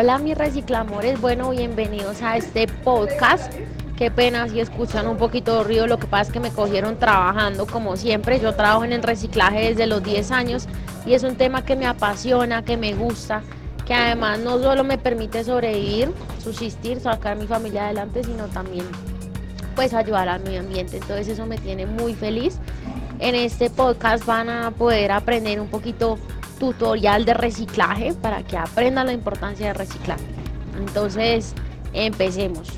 Hola mis reciclamores, bueno, bienvenidos a este podcast. Qué pena si escuchan un poquito de ruido, lo que pasa es que me cogieron trabajando como siempre. Yo trabajo en el reciclaje desde los 10 años y es un tema que me apasiona, que me gusta, que además no solo me permite sobrevivir, subsistir, sacar a mi familia adelante, sino también pues ayudar al medio ambiente. Entonces eso me tiene muy feliz. En este podcast van a poder aprender un poquito tutorial de reciclaje para que aprendan la importancia de reciclar. Entonces, empecemos.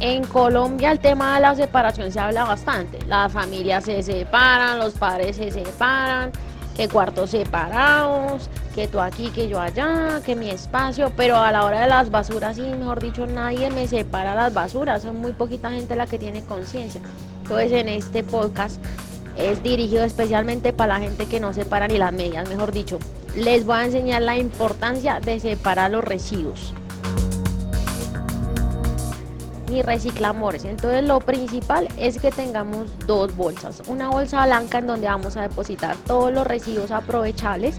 En Colombia el tema de la separación se habla bastante. Las familias se separan, los padres se separan, que cuartos separados, que tú aquí, que yo allá, que mi espacio, pero a la hora de las basuras, sí, mejor dicho, nadie me separa las basuras, son muy poquita gente la que tiene conciencia. Entonces en este podcast es dirigido especialmente para la gente que no separa ni las medias, mejor dicho. Les voy a enseñar la importancia de separar los residuos. Y reciclamores. Entonces lo principal es que tengamos dos bolsas. Una bolsa blanca en donde vamos a depositar todos los residuos aprovechables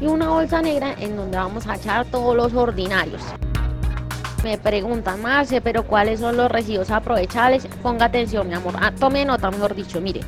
y una bolsa negra en donde vamos a echar todos los ordinarios. Me preguntan, Marce, pero ¿cuáles son los residuos aprovechables? Ponga atención, mi amor. Ah, tome nota, mejor dicho, mire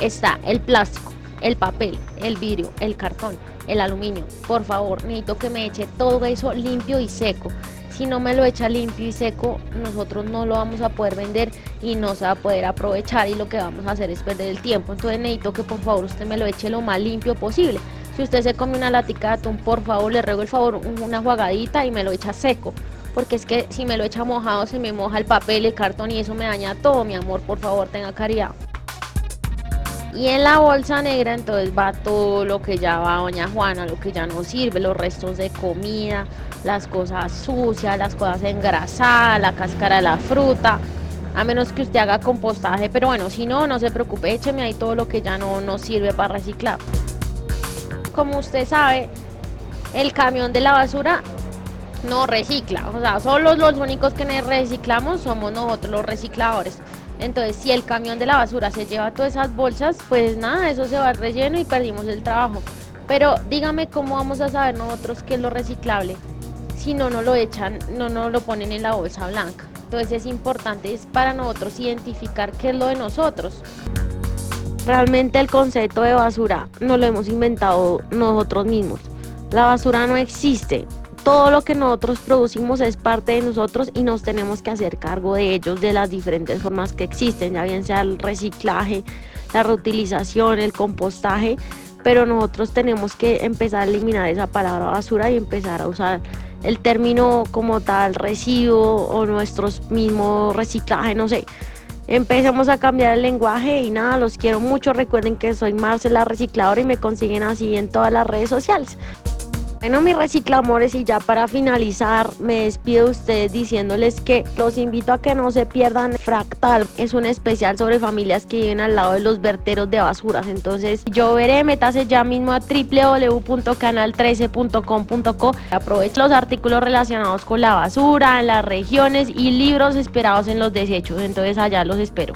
está el plástico, el papel, el vidrio, el cartón, el aluminio. Por favor, necesito que me eche todo eso limpio y seco. Si no me lo echa limpio y seco, nosotros no lo vamos a poder vender y no se va a poder aprovechar y lo que vamos a hacer es perder el tiempo. Entonces necesito que por favor usted me lo eche lo más limpio posible. Si usted se come una latica de atún, por favor le ruego el favor una jugadita y me lo echa seco. Porque es que si me lo echa mojado se me moja el papel, el cartón y eso me daña todo, mi amor. Por favor, tenga caridad. Y en la bolsa negra entonces va todo lo que ya va doña Juana, lo que ya no sirve, los restos de comida, las cosas sucias, las cosas engrasadas, la cáscara de la fruta, a menos que usted haga compostaje, pero bueno, si no, no se preocupe, écheme ahí todo lo que ya no nos sirve para reciclar. Como usted sabe, el camión de la basura no recicla, o sea, solo los únicos que reciclamos somos nosotros los recicladores. Entonces, si el camión de la basura se lleva todas esas bolsas, pues nada, eso se va relleno y perdimos el trabajo. Pero dígame cómo vamos a saber nosotros qué es lo reciclable si no nos lo echan, no nos lo ponen en la bolsa blanca. Entonces es importante es para nosotros identificar qué es lo de nosotros. Realmente el concepto de basura no lo hemos inventado nosotros mismos. La basura no existe, todo lo que nosotros producimos es parte de nosotros y nos tenemos que hacer cargo de ellos de las diferentes formas que existen, ya bien sea el reciclaje, la reutilización, el compostaje, pero nosotros tenemos que empezar a eliminar esa palabra basura y empezar a usar el término como tal residuo o nuestros mismos reciclaje, no sé. Empecemos a cambiar el lenguaje y nada, los quiero mucho. Recuerden que soy Marcela Recicladora y me consiguen así en todas las redes sociales. Bueno, mis reciclamores, y ya para finalizar, me despido de ustedes diciéndoles que los invito a que no se pierdan Fractal. Es un especial sobre familias que viven al lado de los verteros de basuras. Entonces, yo veré, metase ya mismo a www.canal13.com.co. Aprovecho los artículos relacionados con la basura, en las regiones y libros esperados en los desechos. Entonces, allá los espero.